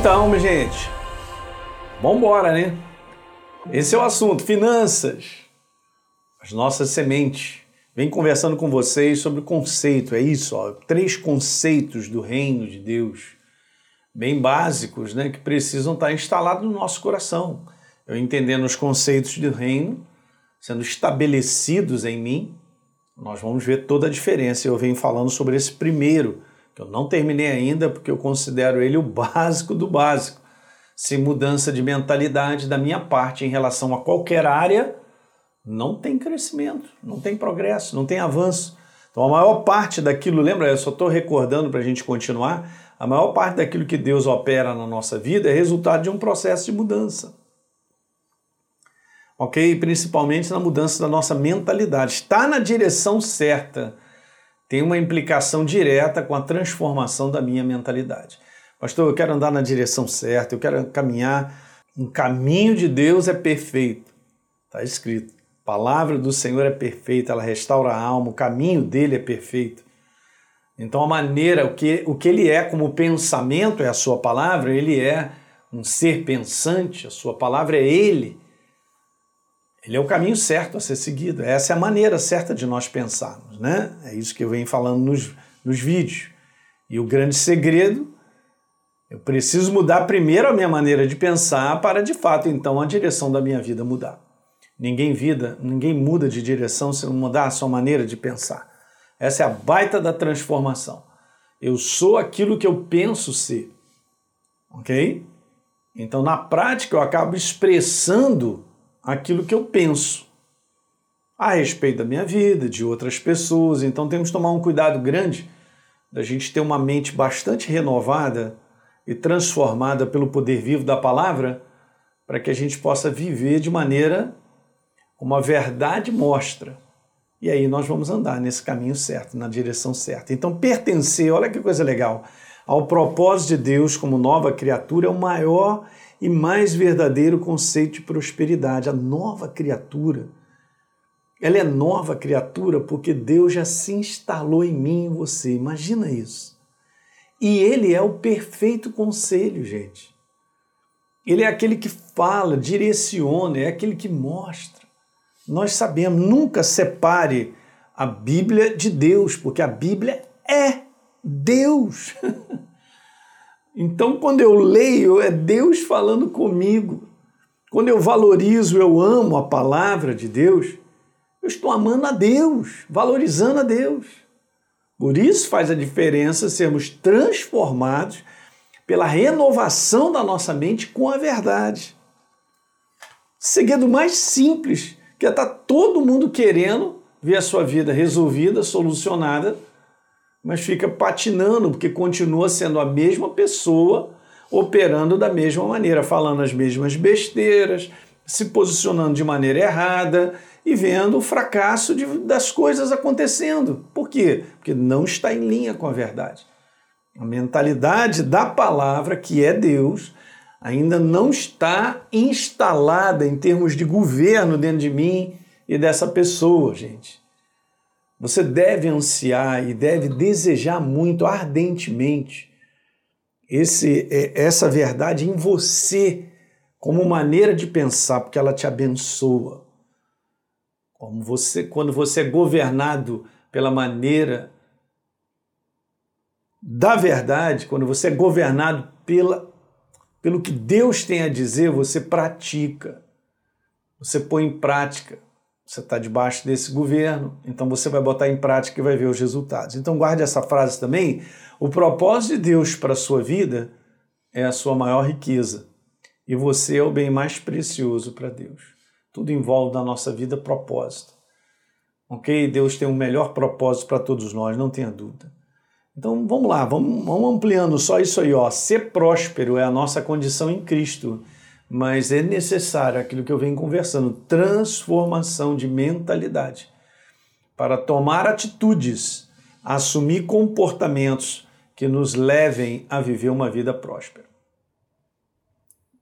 Então, gente, vamos embora, né? Esse é o assunto, finanças, as nossas sementes. Vem conversando com vocês sobre o conceito, é isso, ó, três conceitos do reino de Deus, bem básicos, né, que precisam estar instalados no nosso coração. Eu entendendo os conceitos do reino, sendo estabelecidos em mim, nós vamos ver toda a diferença. Eu venho falando sobre esse primeiro, que eu não terminei ainda, porque eu considero ele o básico do básico. Se mudança de mentalidade da minha parte em relação a qualquer área, não tem crescimento, não tem progresso, não tem avanço. Então a maior parte daquilo, lembra, eu só estou recordando para a gente continuar, a maior parte daquilo que Deus opera na nossa vida é resultado de um processo de mudança. Ok? Principalmente na mudança da nossa mentalidade. Está na direção certa tem uma implicação direta com a transformação da minha mentalidade. Pastor, eu quero andar na direção certa, eu quero caminhar. Um caminho de Deus é perfeito. Está escrito. A palavra do Senhor é perfeita, ela restaura a alma, o caminho dele é perfeito. Então, a maneira, o que, o que ele é como pensamento é a sua palavra, ele é um ser pensante, a sua palavra é ele. Ele é o caminho certo a ser seguido. Essa é a maneira certa de nós pensarmos, né? É isso que eu venho falando nos, nos vídeos. E o grande segredo, eu preciso mudar primeiro a minha maneira de pensar para, de fato, então, a direção da minha vida mudar. Ninguém vida, ninguém muda de direção se não mudar a sua maneira de pensar. Essa é a baita da transformação. Eu sou aquilo que eu penso ser. Ok? Então, na prática, eu acabo expressando aquilo que eu penso a respeito da minha vida, de outras pessoas. Então temos que tomar um cuidado grande da gente ter uma mente bastante renovada e transformada pelo poder vivo da palavra, para que a gente possa viver de maneira como a verdade mostra. E aí nós vamos andar nesse caminho certo, na direção certa. Então pertencer, olha que coisa legal, ao propósito de Deus como nova criatura é o maior e mais verdadeiro conceito de prosperidade, a nova criatura. Ela é nova criatura porque Deus já se instalou em mim e em você. Imagina isso. E ele é o perfeito conselho, gente. Ele é aquele que fala, direciona, é aquele que mostra. Nós sabemos, nunca separe a Bíblia de Deus, porque a Bíblia é Deus. Então, quando eu leio, é Deus falando comigo. Quando eu valorizo, eu amo a palavra de Deus, eu estou amando a Deus, valorizando a Deus. Por isso faz a diferença sermos transformados pela renovação da nossa mente com a verdade. Segredo mais simples, que é estar tá todo mundo querendo ver a sua vida resolvida, solucionada, mas fica patinando, porque continua sendo a mesma pessoa operando da mesma maneira, falando as mesmas besteiras, se posicionando de maneira errada e vendo o fracasso de, das coisas acontecendo. Por quê? Porque não está em linha com a verdade. A mentalidade da palavra, que é Deus, ainda não está instalada em termos de governo dentro de mim e dessa pessoa, gente. Você deve ansiar e deve desejar muito ardentemente esse, é, essa verdade em você como maneira de pensar, porque ela te abençoa. Como você, quando você é governado pela maneira da verdade, quando você é governado pela, pelo que Deus tem a dizer, você pratica, você põe em prática. Você está debaixo desse governo, então você vai botar em prática e vai ver os resultados. Então guarde essa frase também. O propósito de Deus para a sua vida é a sua maior riqueza. E você é o bem mais precioso para Deus. Tudo envolve na nossa vida propósito. Ok? Deus tem o um melhor propósito para todos nós, não tenha dúvida. Então vamos lá, vamos, vamos ampliando só isso aí. Ó. Ser próspero é a nossa condição em Cristo mas é necessário aquilo que eu venho conversando, transformação de mentalidade para tomar atitudes, assumir comportamentos que nos levem a viver uma vida próspera.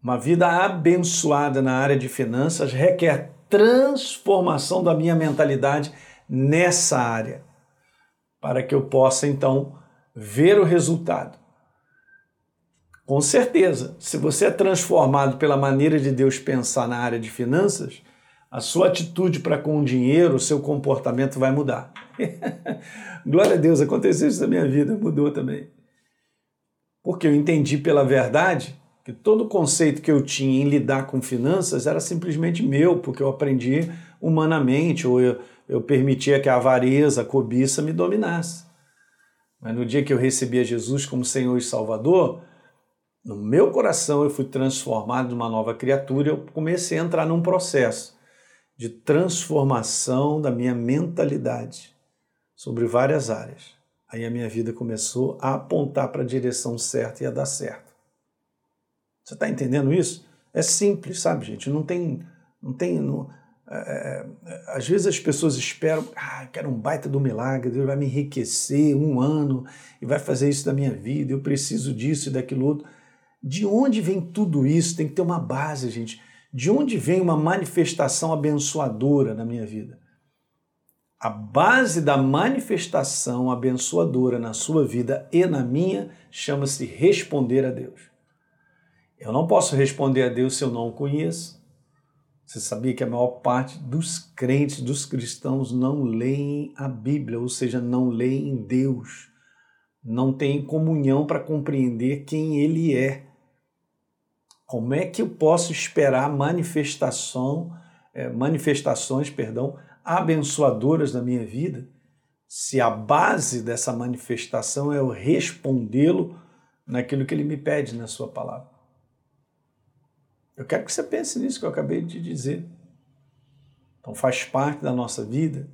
Uma vida abençoada na área de finanças requer transformação da minha mentalidade nessa área, para que eu possa então ver o resultado Com certeza, se você é transformado pela maneira de Deus pensar na área de finanças, a sua atitude para com o dinheiro, o seu comportamento vai mudar. Glória a Deus, aconteceu isso na minha vida, mudou também. Porque eu entendi pela verdade que todo o conceito que eu tinha em lidar com finanças era simplesmente meu, porque eu aprendi humanamente, ou eu, eu permitia que a avareza, a cobiça me dominasse. Mas no dia que eu recebi a Jesus como Senhor e Salvador, no meu coração eu fui transformado numa nova criatura, eu comecei a entrar num processo de transformação da minha mentalidade sobre várias áreas. Aí a minha vida começou a apontar para a direção certa e a dar certo. Você está entendendo isso? É simples, sabe, gente? Não tem. Não tem não, é, é, às vezes as pessoas esperam, ah, quero um baita do milagre, Deus vai me enriquecer um ano e vai fazer isso da minha vida, eu preciso disso e daquilo outro. De onde vem tudo isso? Tem que ter uma base, gente. De onde vem uma manifestação abençoadora na minha vida? A base da manifestação abençoadora na sua vida e na minha chama-se responder a Deus. Eu não posso responder a Deus se eu não o conheço. Você sabia que a maior parte dos crentes, dos cristãos, não leem a Bíblia, ou seja, não leem Deus, não têm comunhão para compreender quem Ele é. Como é que eu posso esperar manifestação, é, manifestações, perdão, abençoadoras na minha vida, se a base dessa manifestação é eu respondê-lo naquilo que ele me pede na sua palavra? Eu quero que você pense nisso que eu acabei de dizer. Então faz parte da nossa vida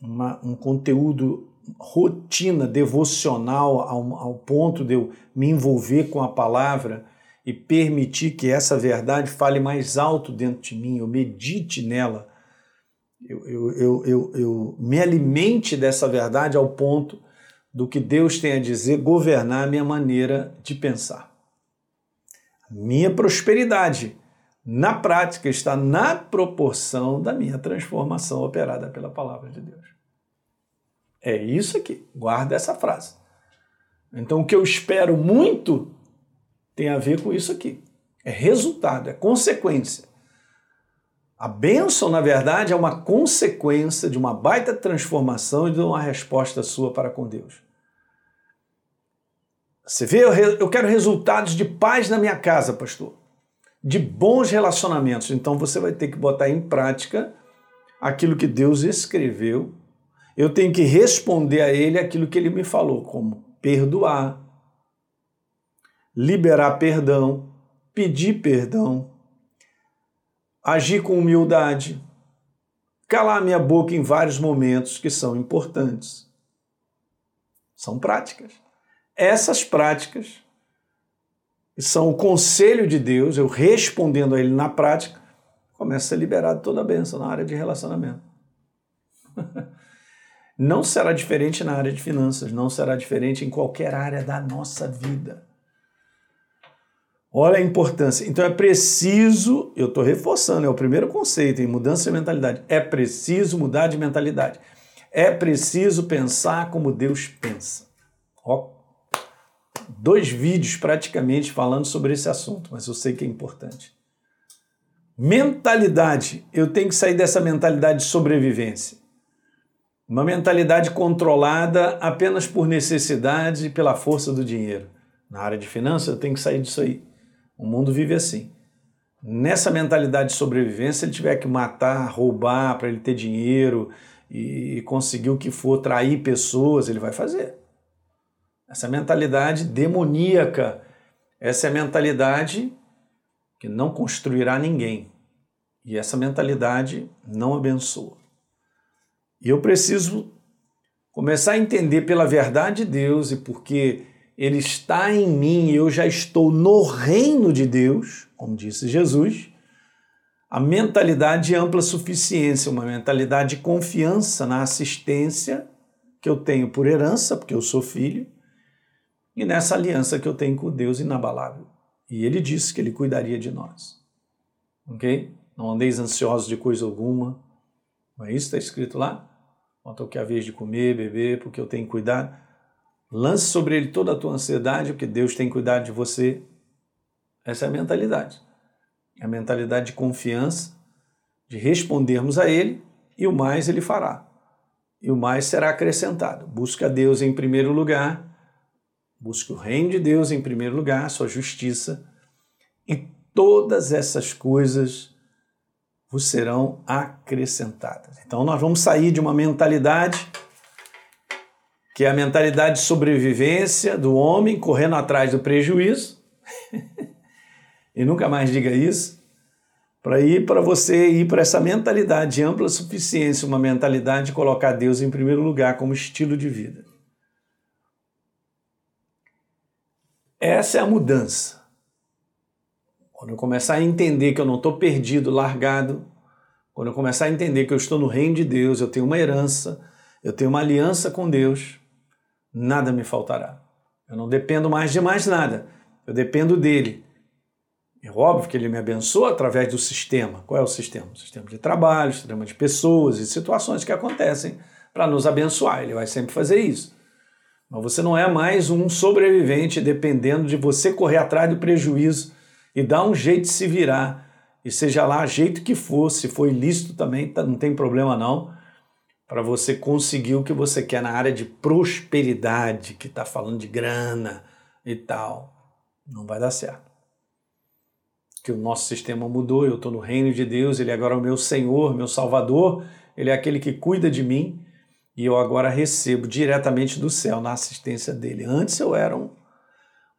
uma, um conteúdo rotina devocional ao, ao ponto de eu me envolver com a palavra e permitir que essa verdade fale mais alto dentro de mim, eu medite nela, eu, eu, eu, eu, me alimente dessa verdade ao ponto do que Deus tem a dizer governar a minha maneira de pensar. minha prosperidade, na prática, está na proporção da minha transformação operada pela palavra de Deus. É isso aqui, guarda essa frase. Então, o que eu espero muito tem a ver com isso aqui. É resultado, é consequência. A bênção, na verdade, é uma consequência de uma baita transformação e de uma resposta sua para com Deus. Você vê, eu quero resultados de paz na minha casa, pastor. De bons relacionamentos. Então você vai ter que botar em prática aquilo que Deus escreveu. Eu tenho que responder a Ele aquilo que Ele me falou, como perdoar, liberar perdão, pedir perdão, agir com humildade, calar minha boca em vários momentos que são importantes. São práticas. Essas práticas são o conselho de Deus, eu respondendo a Ele na prática, começa a ser liberado toda a bênção na área de relacionamento. Não será diferente na área de finanças, não será diferente em qualquer área da nossa vida. Olha a importância. Então é preciso, eu estou reforçando, é o primeiro conceito em mudança de mentalidade. É preciso mudar de mentalidade. É preciso pensar como Deus pensa. Ó, dois vídeos praticamente falando sobre esse assunto, mas eu sei que é importante. Mentalidade. Eu tenho que sair dessa mentalidade de sobrevivência. Uma mentalidade controlada apenas por necessidade e pela força do dinheiro. Na área de finanças, eu tenho que sair disso aí. O mundo vive assim. Nessa mentalidade de sobrevivência, ele tiver que matar, roubar para ele ter dinheiro e conseguir o que for, trair pessoas, ele vai fazer. Essa mentalidade demoníaca, essa é a mentalidade que não construirá ninguém. E essa mentalidade não abençoa. E eu preciso começar a entender pela verdade de Deus e porque ele está em mim e eu já estou no reino de Deus, como disse Jesus, a mentalidade de ampla suficiência, uma mentalidade de confiança na assistência que eu tenho por herança, porque eu sou filho, e nessa aliança que eu tenho com Deus inabalável. E ele disse que ele cuidaria de nós. Ok? Não andeis ansiosos de coisa alguma. Não é isso que está escrito lá? Quanto ao que é a vez de comer, beber, porque eu tenho cuidar Lance sobre ele toda a tua ansiedade, porque Deus tem cuidado de você. Essa é a mentalidade. É a mentalidade de confiança, de respondermos a Ele e o mais Ele fará. E o mais será acrescentado. Busque a Deus em primeiro lugar, busque o reino de Deus em primeiro lugar, sua justiça, e todas essas coisas vos serão acrescentadas. Então nós vamos sair de uma mentalidade que é a mentalidade de sobrevivência do homem correndo atrás do prejuízo. e nunca mais diga isso. Para ir para você ir para essa mentalidade de ampla suficiência, uma mentalidade de colocar Deus em primeiro lugar como estilo de vida. Essa é a mudança. Quando eu começar a entender que eu não estou perdido, largado, quando eu começar a entender que eu estou no reino de Deus, eu tenho uma herança, eu tenho uma aliança com Deus, nada me faltará. Eu não dependo mais de mais nada, eu dependo dele. É óbvio que ele me abençoa através do sistema. Qual é o sistema? O sistema de trabalho, o sistema de pessoas e situações que acontecem para nos abençoar. Ele vai sempre fazer isso. Mas você não é mais um sobrevivente dependendo de você correr atrás do prejuízo e dar um jeito de se virar. E seja lá jeito que for, se for ilícito também, tá, não tem problema não para você conseguir o que você quer na área de prosperidade, que está falando de grana e tal. Não vai dar certo. Que o nosso sistema mudou, eu estou no reino de Deus, Ele agora é o meu Senhor, meu Salvador, Ele é aquele que cuida de mim e eu agora recebo diretamente do céu na assistência dele. Antes eu era um,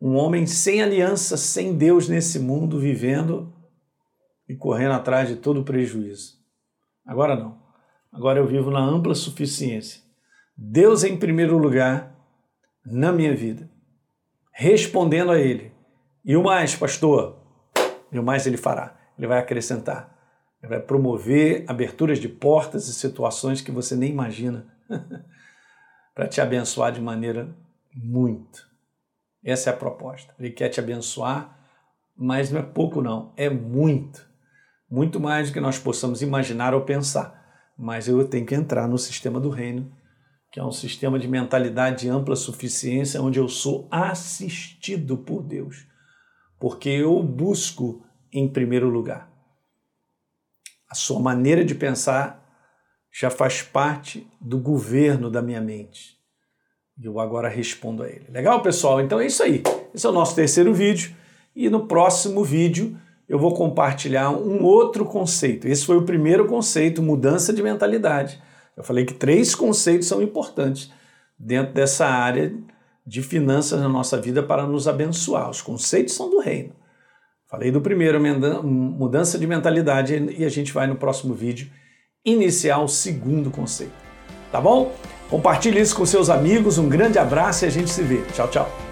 um homem sem aliança, sem Deus nesse mundo, vivendo e correndo atrás de todo o prejuízo. Agora não. Agora eu vivo na ampla suficiência. Deus em primeiro lugar na minha vida, respondendo a Ele. E o mais, pastor? E o mais Ele fará. Ele vai acrescentar. Ele vai promover aberturas de portas e situações que você nem imagina para te abençoar de maneira muito. Essa é a proposta. Ele quer te abençoar, mas não é pouco, não, é muito. Muito mais do que nós possamos imaginar ou pensar mas eu tenho que entrar no sistema do reino, que é um sistema de mentalidade de ampla suficiência, onde eu sou assistido por Deus, porque eu busco em primeiro lugar. A sua maneira de pensar já faz parte do governo da minha mente. E eu agora respondo a ele. Legal, pessoal? Então é isso aí. Esse é o nosso terceiro vídeo. E no próximo vídeo eu vou compartilhar um outro conceito. Esse foi o primeiro conceito, mudança de mentalidade. Eu falei que três conceitos são importantes dentro dessa área de finanças na nossa vida para nos abençoar. Os conceitos são do reino. Falei do primeiro, mudança de mentalidade, e a gente vai no próximo vídeo iniciar o segundo conceito. Tá bom? Compartilhe isso com seus amigos, um grande abraço e a gente se vê. Tchau, tchau.